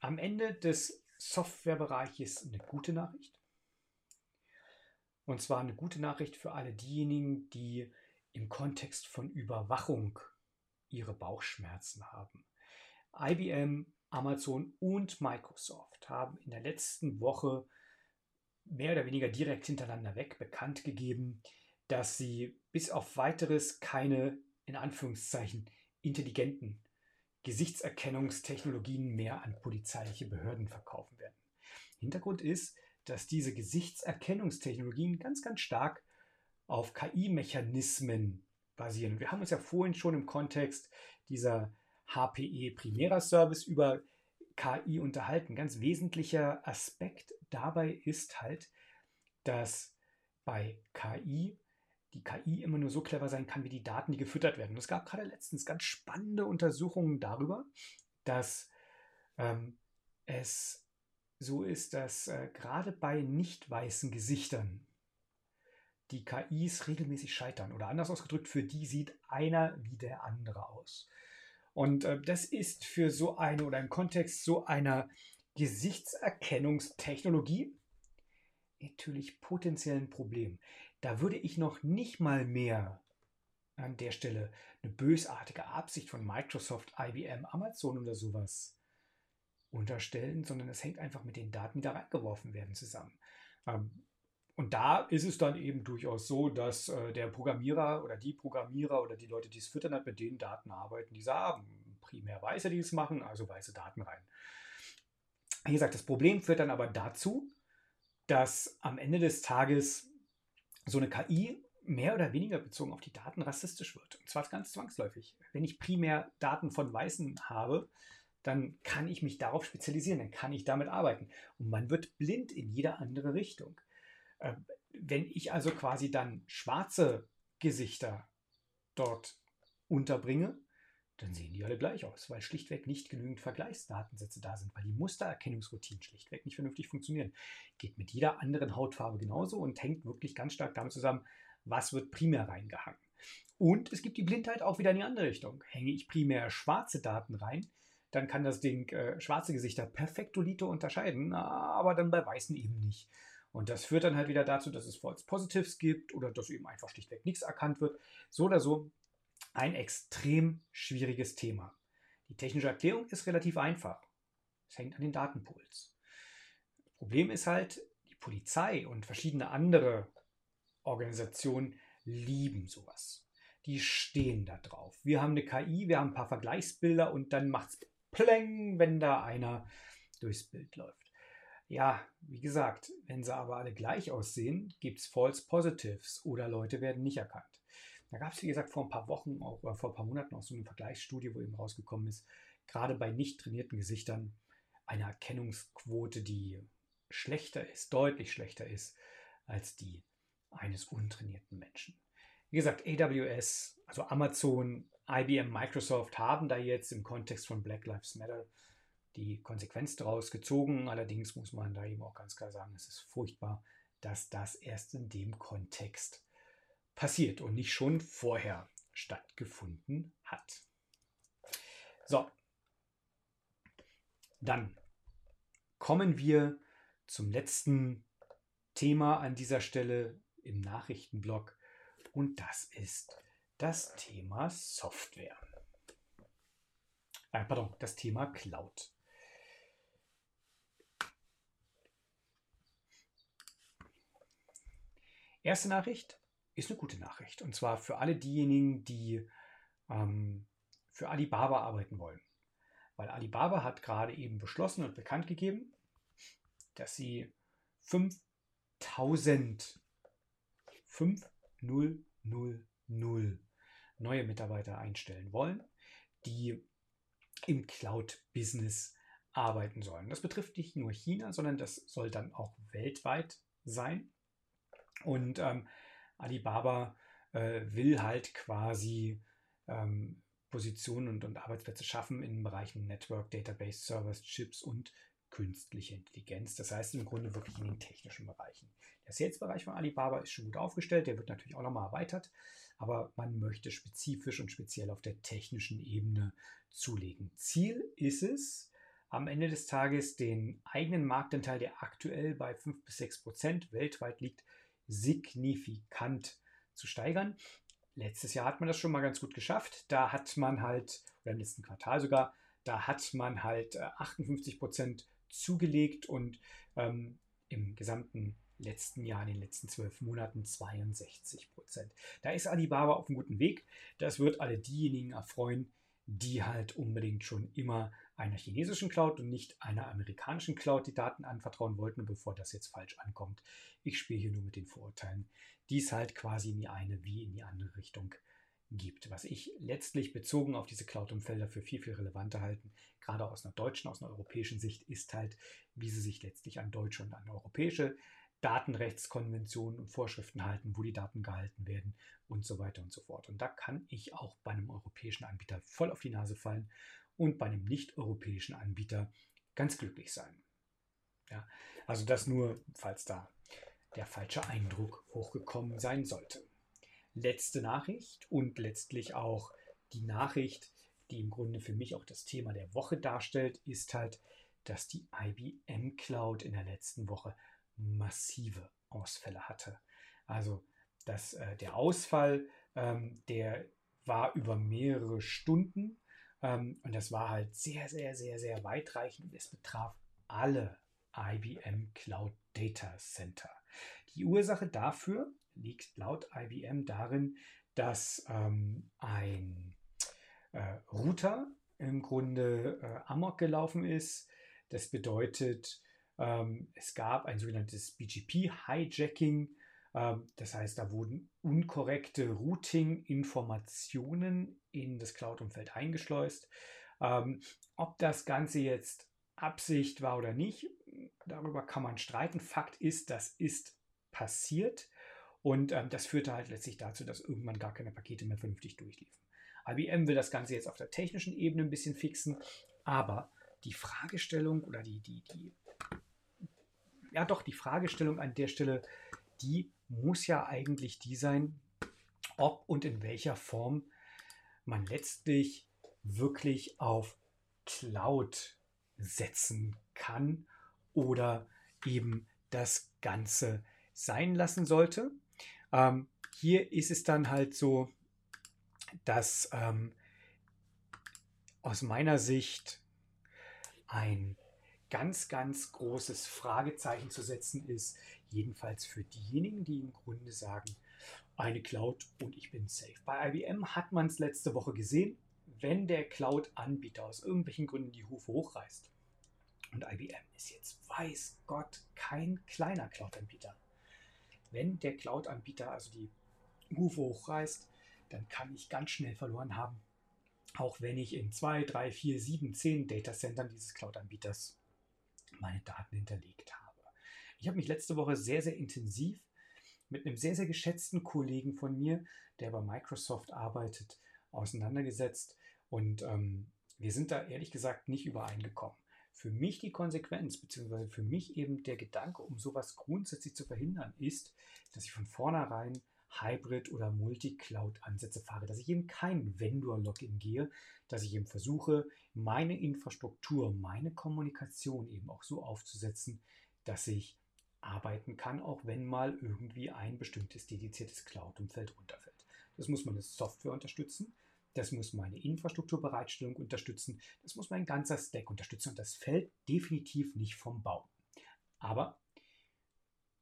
S1: Am Ende des Softwarebereiches eine gute Nachricht. Und zwar eine gute Nachricht für alle diejenigen, die im Kontext von Überwachung ihre Bauchschmerzen haben. IBM, Amazon und Microsoft haben in der letzten Woche mehr oder weniger direkt hintereinander weg bekannt gegeben, dass sie bis auf weiteres keine in Anführungszeichen intelligenten Gesichtserkennungstechnologien mehr an polizeiliche Behörden verkaufen werden. Hintergrund ist, dass diese Gesichtserkennungstechnologien ganz, ganz stark auf KI-Mechanismen basieren. Wir haben uns ja vorhin schon im Kontext dieser HPE Primera Service über KI unterhalten. Ganz wesentlicher Aspekt dabei ist halt, dass bei KI die KI immer nur so clever sein kann, wie die Daten, die gefüttert werden. Und es gab gerade letztens ganz spannende Untersuchungen darüber, dass ähm, es so ist, dass äh, gerade bei nicht weißen Gesichtern die KIs regelmäßig scheitern. Oder anders ausgedrückt, für die sieht einer wie der andere aus. Und äh, das ist für so eine oder im Kontext so einer Gesichtserkennungstechnologie natürlich potenziell ein Problem. Da würde ich noch nicht mal mehr an der Stelle eine bösartige Absicht von Microsoft, IBM, Amazon oder sowas unterstellen, sondern es hängt einfach mit den Daten, die da reingeworfen werden, zusammen. Ähm, und da ist es dann eben durchaus so, dass äh, der Programmierer oder die Programmierer oder die Leute, die es füttern, hat, mit den Daten arbeiten, die sie haben. Primär Weiße, die es machen, also weiße Daten rein. Wie gesagt, das Problem führt dann aber dazu, dass am Ende des Tages so eine KI mehr oder weniger bezogen auf die Daten rassistisch wird. Und zwar ganz zwangsläufig. Wenn ich primär Daten von Weißen habe, dann kann ich mich darauf spezialisieren, dann kann ich damit arbeiten. Und man wird blind in jede andere Richtung. Ähm, wenn ich also quasi dann schwarze Gesichter dort unterbringe, dann sehen die alle gleich aus, weil schlichtweg nicht genügend Vergleichsdatensätze da sind, weil die Mustererkennungsroutinen schlichtweg nicht vernünftig funktionieren. Geht mit jeder anderen Hautfarbe genauso und hängt wirklich ganz stark damit zusammen, was wird primär reingehangen. Und es gibt die Blindheit auch wieder in die andere Richtung. Hänge ich primär schwarze Daten rein, dann kann das Ding äh, schwarze Gesichter perfektolito unterscheiden, aber dann bei weißen eben nicht. Und das führt dann halt wieder dazu, dass es False Positives gibt oder dass eben einfach schlichtweg nichts erkannt wird. So oder so ein extrem schwieriges Thema. Die technische Erklärung ist relativ einfach. Es hängt an den Datenpools. Das Problem ist halt, die Polizei und verschiedene andere Organisationen lieben sowas. Die stehen da drauf. Wir haben eine KI, wir haben ein paar Vergleichsbilder und dann macht es Pläng, wenn da einer durchs Bild läuft. Ja, wie gesagt, wenn sie aber alle gleich aussehen, gibt es False Positives oder Leute werden nicht erkannt. Da gab es, wie gesagt, vor ein paar Wochen, auch, oder vor ein paar Monaten auch so eine Vergleichsstudie, wo eben rausgekommen ist, gerade bei nicht trainierten Gesichtern eine Erkennungsquote, die schlechter ist, deutlich schlechter ist als die eines untrainierten Menschen. Wie gesagt, AWS, also Amazon, IBM, Microsoft haben da jetzt im Kontext von Black Lives Matter die Konsequenz daraus gezogen. Allerdings muss man da eben auch ganz klar sagen, es ist furchtbar, dass das erst in dem Kontext passiert und nicht schon vorher stattgefunden hat. So, dann kommen wir zum letzten Thema an dieser Stelle im Nachrichtenblock und das ist das Thema Software. Äh, pardon, das Thema Cloud. Erste Nachricht ist eine gute Nachricht. Und zwar für alle diejenigen, die ähm, für Alibaba arbeiten wollen. Weil Alibaba hat gerade eben beschlossen und bekannt gegeben, dass sie 5000 5000 neue Mitarbeiter einstellen wollen, die im Cloud-Business arbeiten sollen. Das betrifft nicht nur China, sondern das soll dann auch weltweit sein. Und ähm, Alibaba äh, will halt quasi ähm, Positionen und, und, Arbeitsplätze schaffen in Bereichen Network, Database, Servers, Chips und künstliche Intelligenz. Das heißt im Grunde wirklich in den technischen Bereichen. Der Sales-Bereich von Alibaba ist schon gut aufgestellt, der wird natürlich auch nochmal erweitert, aber man möchte spezifisch und speziell auf der technischen Ebene zulegen. Ziel ist es, am Ende des Tages den eigenen Marktanteil, der aktuell bei 5 bis 6 Prozent weltweit liegt, signifikant zu steigern. Letztes Jahr hat man das schon mal ganz gut geschafft. Da hat man halt, oder im letzten Quartal sogar, da hat man halt 58 äh, Prozent zugelegt und ähm, im gesamten letzten Jahr, in den letzten zwölf Monaten 62 Prozent. Da ist Alibaba auf einem guten Weg. Das wird alle diejenigen erfreuen, die halt unbedingt schon immer einer chinesischen Cloud und nicht einer amerikanischen Cloud die Daten anvertrauen wollten. Bevor das jetzt falsch ankommt, ich spiele hier nur mit den Vorurteilen, die es halt quasi in die eine wie in die andere Richtung gibt. Was ich letztlich bezogen auf diese Cloud-Umfelder für viel, viel relevanter halten, gerade aus einer deutschen, aus einer europäischen Sicht, ist halt, wie sie sich letztlich an deutsche und an europäische Datenrechtskonventionen und Vorschriften halten, wo die Daten gehalten werden und so weiter und so fort. Und da kann ich auch bei einem europäischen Anbieter voll auf die Nase fallen und bei einem nicht-europäischen Anbieter ganz glücklich sein. Ja, also das nur, falls da der falsche Eindruck hochgekommen sein sollte. Letzte Nachricht und letztlich auch die Nachricht, die im Grunde für mich auch das Thema der Woche darstellt, ist halt, dass die IBM Cloud in der letzten Woche massive Ausfälle hatte. Also dass äh, der Ausfall, ähm, der war über mehrere Stunden und das war halt sehr, sehr, sehr, sehr weitreichend und es betraf alle IBM Cloud Data Center. Die Ursache dafür liegt laut IBM darin, dass ähm, ein äh, Router im Grunde äh, amok gelaufen ist. Das bedeutet, ähm, es gab ein sogenanntes BGP-Hijacking. Ähm, das heißt, da wurden unkorrekte Routing-Informationen in das Cloud-Umfeld eingeschleust. Ähm, ob das Ganze jetzt Absicht war oder nicht, darüber kann man streiten. Fakt ist, das ist passiert und ähm, das führte halt letztlich dazu, dass irgendwann gar keine Pakete mehr vernünftig durchliefen. IBM will das Ganze jetzt auf der technischen Ebene ein bisschen fixen, aber die Fragestellung oder die, die, die, ja doch, die Fragestellung an der Stelle, die muss ja eigentlich die sein, ob und in welcher Form man letztlich wirklich auf Cloud setzen kann oder eben das Ganze sein lassen sollte. Ähm, hier ist es dann halt so, dass ähm, aus meiner Sicht ein ganz, ganz großes Fragezeichen zu setzen ist, jedenfalls für diejenigen, die im Grunde sagen, eine Cloud und ich bin safe. Bei IBM hat man es letzte Woche gesehen, wenn der Cloud-Anbieter aus irgendwelchen Gründen die Hufe hochreißt. Und IBM ist jetzt, weiß Gott, kein kleiner Cloud-Anbieter. Wenn der Cloud-Anbieter also die Hufe hochreißt, dann kann ich ganz schnell verloren haben. Auch wenn ich in 2, 3, 4, 7, 10 Datacentern dieses Cloud-Anbieters meine Daten hinterlegt habe. Ich habe mich letzte Woche sehr, sehr intensiv mit einem sehr, sehr geschätzten Kollegen von mir, der bei Microsoft arbeitet, auseinandergesetzt. Und ähm, wir sind da ehrlich gesagt nicht übereingekommen. Für mich die Konsequenz, beziehungsweise für mich eben der Gedanke, um sowas grundsätzlich zu verhindern, ist, dass ich von vornherein Hybrid- oder Multi-Cloud-Ansätze fahre, dass ich eben kein Vendor-Login gehe, dass ich eben versuche, meine Infrastruktur, meine Kommunikation eben auch so aufzusetzen, dass ich arbeiten kann, auch wenn mal irgendwie ein bestimmtes dediziertes Cloud-Umfeld runterfällt. Das muss meine Software unterstützen, das muss meine Infrastrukturbereitstellung unterstützen, das muss mein ganzer Stack unterstützen und das fällt definitiv nicht vom Baum. Aber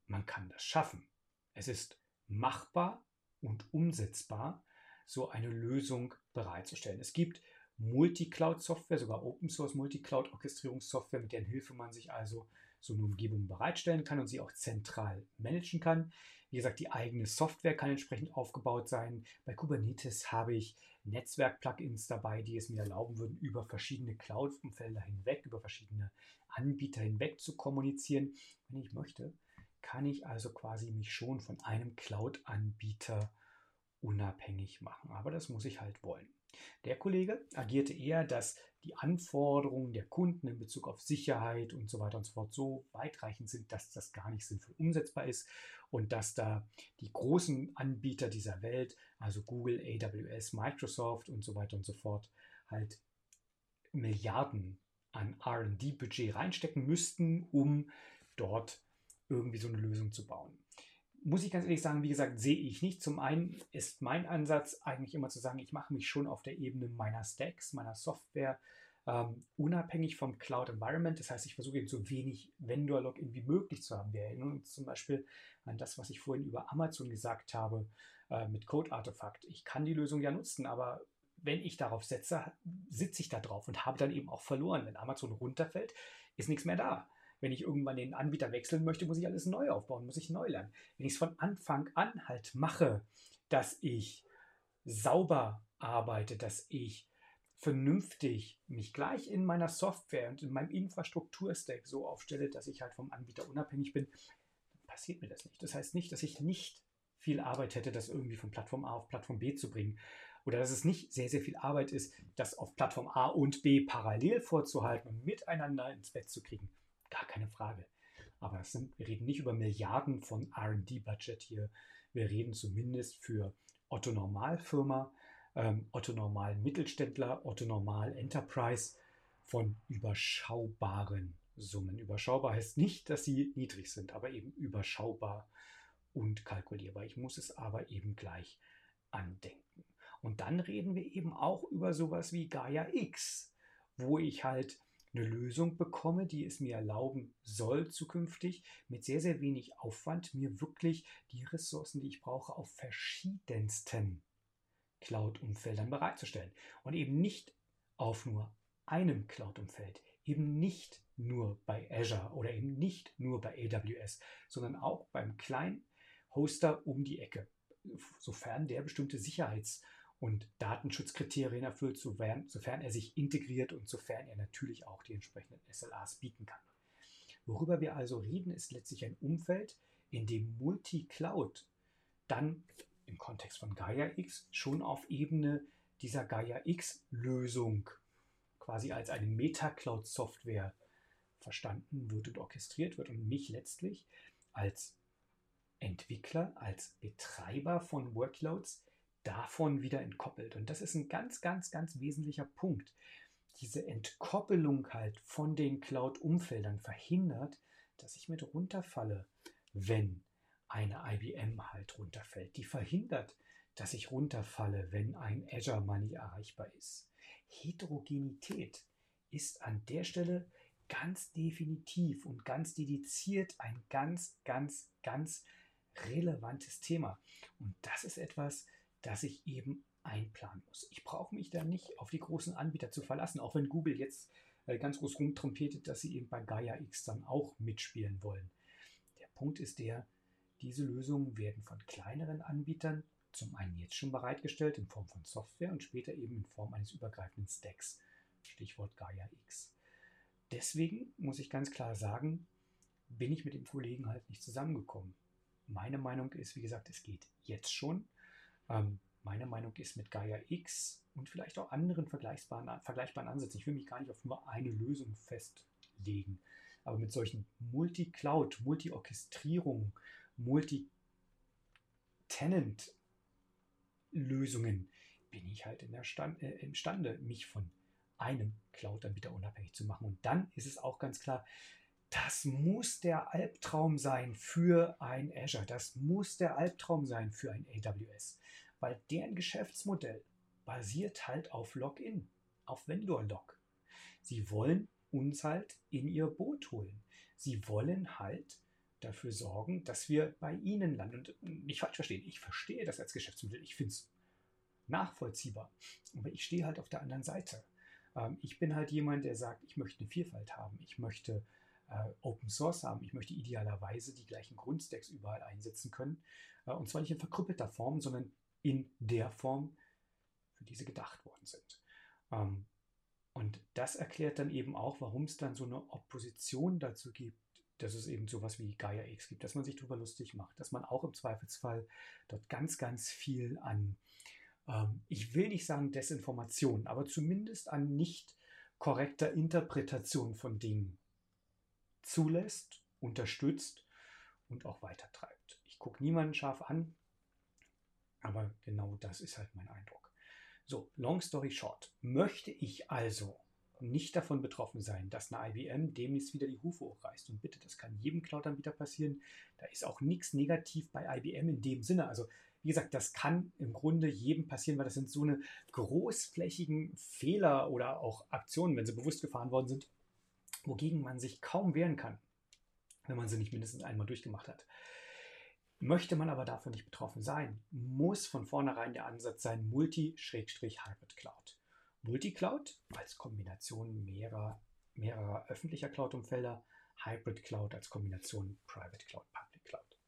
S1: man kann das schaffen. Es ist machbar und umsetzbar, so eine Lösung bereitzustellen. Es gibt Multi-Cloud-Software, sogar Open-Source Multi-Cloud-Orchestrierungssoftware, mit deren Hilfe man sich also so eine Umgebung bereitstellen kann und sie auch zentral managen kann. Wie gesagt, die eigene Software kann entsprechend aufgebaut sein. Bei Kubernetes habe ich Netzwerk-Plugins dabei, die es mir erlauben würden, über verschiedene Cloud-Umfelder hinweg, über verschiedene Anbieter hinweg zu kommunizieren, wenn ich möchte kann ich also quasi mich schon von einem Cloud-Anbieter unabhängig machen. Aber das muss ich halt wollen. Der Kollege agierte eher, dass die Anforderungen der Kunden in Bezug auf Sicherheit und so weiter und so fort so weitreichend sind, dass das gar nicht sinnvoll umsetzbar ist und dass da die großen Anbieter dieser Welt, also Google, AWS, Microsoft und so weiter und so fort, halt Milliarden an RD-Budget reinstecken müssten, um dort irgendwie so eine Lösung zu bauen. Muss ich ganz ehrlich sagen, wie gesagt, sehe ich nicht. Zum einen ist mein Ansatz eigentlich immer zu sagen, ich mache mich schon auf der Ebene meiner Stacks, meiner Software, ähm, unabhängig vom Cloud Environment. Das heißt, ich versuche eben so wenig Vendor-Login wie möglich zu haben. Wir erinnern uns zum Beispiel an das, was ich vorhin über Amazon gesagt habe äh, mit Code Artefakt. Ich kann die Lösung ja nutzen, aber wenn ich darauf setze, sitze ich da drauf und habe dann eben auch verloren. Wenn Amazon runterfällt, ist nichts mehr da. Wenn ich irgendwann den Anbieter wechseln möchte, muss ich alles neu aufbauen, muss ich neu lernen. Wenn ich es von Anfang an halt mache, dass ich sauber arbeite, dass ich vernünftig mich gleich in meiner Software und in meinem Infrastrukturstack so aufstelle, dass ich halt vom Anbieter unabhängig bin, dann passiert mir das nicht. Das heißt nicht, dass ich nicht viel Arbeit hätte, das irgendwie von Plattform A auf Plattform B zu bringen. Oder dass es nicht sehr, sehr viel Arbeit ist, das auf Plattform A und B parallel vorzuhalten und miteinander ins Bett zu kriegen. Gar keine Frage. Aber sind, wir reden nicht über Milliarden von RD-Budget hier. Wir reden zumindest für Otto Normalfirma, ähm, Otto Normal Mittelständler, Otto Normal Enterprise von überschaubaren Summen. Überschaubar heißt nicht, dass sie niedrig sind, aber eben überschaubar und kalkulierbar. Ich muss es aber eben gleich andenken. Und dann reden wir eben auch über sowas wie Gaia X, wo ich halt eine Lösung bekomme, die es mir erlauben soll, zukünftig mit sehr, sehr wenig Aufwand mir wirklich die Ressourcen, die ich brauche, auf verschiedensten Cloud-Umfeldern bereitzustellen. Und eben nicht auf nur einem Cloud-Umfeld, eben nicht nur bei Azure oder eben nicht nur bei AWS, sondern auch beim kleinen Hoster um die Ecke, sofern der bestimmte Sicherheits- und Datenschutzkriterien erfüllt, sofern, sofern er sich integriert und sofern er natürlich auch die entsprechenden SLAs bieten kann. Worüber wir also reden, ist letztlich ein Umfeld, in dem Multi-Cloud dann im Kontext von Gaia X schon auf Ebene dieser Gaia X-Lösung quasi als eine Meta-Cloud-Software verstanden wird und orchestriert wird und mich letztlich als Entwickler, als Betreiber von Workloads davon wieder entkoppelt. Und das ist ein ganz, ganz, ganz wesentlicher Punkt. Diese Entkoppelung halt von den Cloud-Umfeldern verhindert, dass ich mit runterfalle, wenn eine IBM halt runterfällt. Die verhindert, dass ich runterfalle, wenn ein Azure Money erreichbar ist. Heterogenität ist an der Stelle ganz definitiv und ganz dediziert ein ganz, ganz, ganz relevantes Thema. Und das ist etwas, das ich eben einplanen muss. Ich brauche mich da nicht auf die großen Anbieter zu verlassen, auch wenn Google jetzt äh, ganz groß rumtrompetet, dass sie eben bei Gaia X dann auch mitspielen wollen. Der Punkt ist der, diese Lösungen werden von kleineren Anbietern zum einen jetzt schon bereitgestellt in Form von Software und später eben in Form eines übergreifenden Stacks. Stichwort Gaia X. Deswegen muss ich ganz klar sagen, bin ich mit dem Kollegen halt nicht zusammengekommen. Meine Meinung ist, wie gesagt, es geht jetzt schon. Ähm, meine Meinung ist mit Gaia X und vielleicht auch anderen vergleichbaren, vergleichbaren Ansätzen. Ich will mich gar nicht auf nur eine Lösung festlegen. Aber mit solchen Multi-Cloud, Multi-Orchestrierung, Multi-Tenant-Lösungen bin ich halt in der Stand, äh, imstande, mich von einem Cloud-Anbieter unabhängig zu machen. Und dann ist es auch ganz klar, das muss der Albtraum sein für ein Azure. Das muss der Albtraum sein für ein AWS, weil deren Geschäftsmodell basiert halt auf Login, auf Vendor-Log. Sie wollen uns halt in ihr Boot holen. Sie wollen halt dafür sorgen, dass wir bei ihnen landen. Und nicht falsch verstehen, ich verstehe das als Geschäftsmodell. Ich finde es nachvollziehbar. Aber ich stehe halt auf der anderen Seite. Ähm, ich bin halt jemand, der sagt, ich möchte eine Vielfalt haben. Ich möchte äh, Open Source haben. Ich möchte idealerweise die gleichen Grundstacks überall einsetzen können. Äh, und zwar nicht in verkrüppelter Form, sondern in der Form, für die sie gedacht worden sind. Ähm, und das erklärt dann eben auch, warum es dann so eine Opposition dazu gibt, dass es eben sowas wie Gaia X gibt, dass man sich darüber lustig macht, dass man auch im Zweifelsfall dort ganz, ganz viel an, ähm, ich will nicht sagen Desinformation, aber zumindest an nicht korrekter Interpretation von Dingen zulässt, unterstützt und auch weitertreibt. Ich gucke niemanden scharf an, aber genau das ist halt mein Eindruck. So, long story short. Möchte ich also nicht davon betroffen sein, dass eine IBM demnächst wieder die Hufe hochreißt. Und bitte, das kann jedem Cloud-Anbieter passieren. Da ist auch nichts negativ bei IBM in dem Sinne. Also, wie gesagt, das kann im Grunde jedem passieren, weil das sind so eine großflächigen Fehler oder auch Aktionen, wenn sie bewusst gefahren worden sind, wogegen man sich kaum wehren kann, wenn man sie nicht mindestens einmal durchgemacht hat. Möchte man aber davon nicht betroffen sein, muss von vornherein der Ansatz sein Multi-Hybrid Cloud. Multi-Cloud als Kombination mehrerer, mehrerer öffentlicher Cloud-Umfelder, Hybrid Cloud als Kombination Private Cloud, Public Cloud.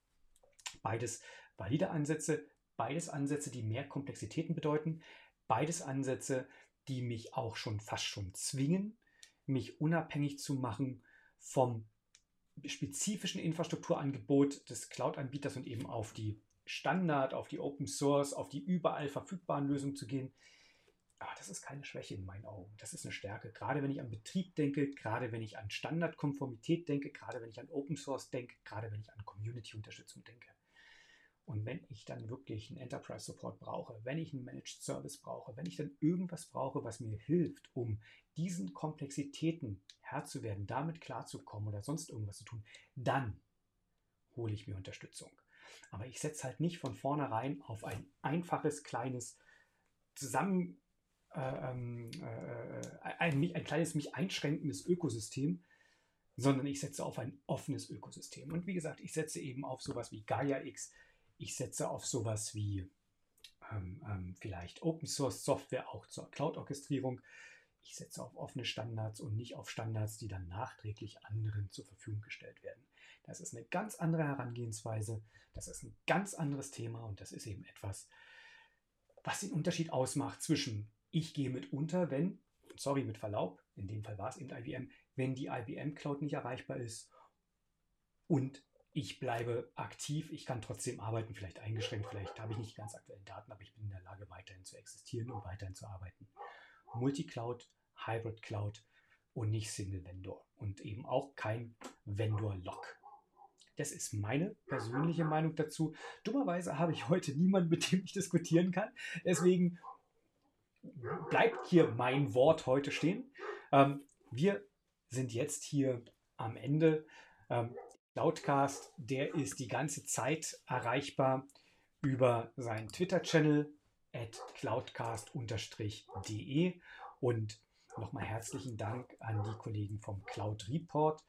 S1: Beides valide Ansätze, beides Ansätze, die mehr Komplexitäten bedeuten, beides Ansätze, die mich auch schon fast schon zwingen, mich unabhängig zu machen vom spezifischen Infrastrukturangebot des Cloud-Anbieters und eben auf die Standard, auf die Open Source, auf die überall verfügbaren Lösungen zu gehen. Aber das ist keine Schwäche in meinen Augen. Das ist eine Stärke. Gerade wenn ich an Betrieb denke, gerade wenn ich an Standardkonformität denke, gerade wenn ich an Open Source denke, gerade wenn ich an Community-Unterstützung denke. Und wenn ich dann wirklich einen Enterprise Support brauche, wenn ich einen Managed Service brauche, wenn ich dann irgendwas brauche, was mir hilft, um diesen Komplexitäten Herr zu werden, damit klarzukommen oder sonst irgendwas zu tun, dann hole ich mir Unterstützung. Aber ich setze halt nicht von vornherein auf ein einfaches, kleines, zusammen, äh, ähm, äh, ein, ein kleines, mich einschränkendes Ökosystem, sondern ich setze auf ein offenes Ökosystem. Und wie gesagt, ich setze eben auf sowas wie Gaia X, ich setze auf sowas wie ähm, ähm, vielleicht Open Source Software auch zur Cloud-Orchestrierung. Ich setze auf offene Standards und nicht auf Standards, die dann nachträglich anderen zur Verfügung gestellt werden. Das ist eine ganz andere Herangehensweise, das ist ein ganz anderes Thema und das ist eben etwas, was den Unterschied ausmacht zwischen ich gehe mit unter, wenn, sorry mit Verlaub, in dem Fall war es eben IBM, wenn die IBM Cloud nicht erreichbar ist und ich bleibe aktiv, ich kann trotzdem arbeiten, vielleicht eingeschränkt, vielleicht habe ich nicht ganz aktuelle Daten, aber ich bin in der Lage, weiterhin zu existieren und weiterhin zu arbeiten. Multicloud, Hybrid Cloud und nicht Single Vendor und eben auch kein Vendor-Lock. Das ist meine persönliche Meinung dazu. Dummerweise habe ich heute niemanden, mit dem ich diskutieren kann. Deswegen bleibt hier mein Wort heute stehen. Ähm, wir sind jetzt hier am Ende. Cloudcast, der ist die ganze Zeit erreichbar über seinen Twitter-Channel at cloudcast-de. Und nochmal herzlichen Dank an die Kollegen vom Cloud Report,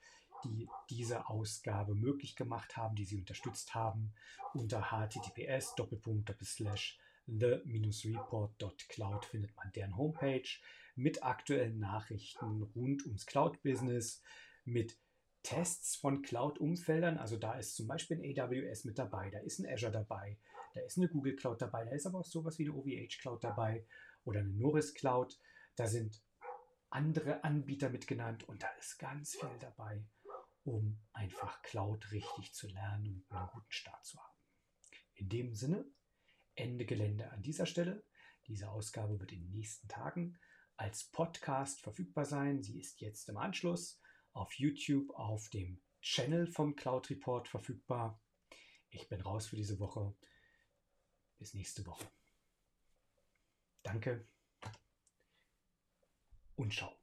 S1: die diese Ausgabe möglich gemacht haben, die sie unterstützt haben unter https the-report.cloud findet man deren Homepage mit aktuellen Nachrichten rund ums Cloud-Business, mit Tests von Cloud-Umfeldern. Also da ist zum Beispiel ein AWS mit dabei, da ist ein Azure dabei, da ist eine Google Cloud dabei, da ist aber auch sowas wie eine OVH Cloud dabei oder eine Norris Cloud. Da sind andere Anbieter mit genannt und da ist ganz viel dabei, um einfach Cloud richtig zu lernen und einen guten Start zu haben. In dem Sinne, Ende Gelände an dieser Stelle. Diese Ausgabe wird in den nächsten Tagen als Podcast verfügbar sein. Sie ist jetzt im Anschluss auf YouTube auf dem Channel vom Cloud Report verfügbar. Ich bin raus für diese Woche. Bis nächste Woche. Danke und ciao.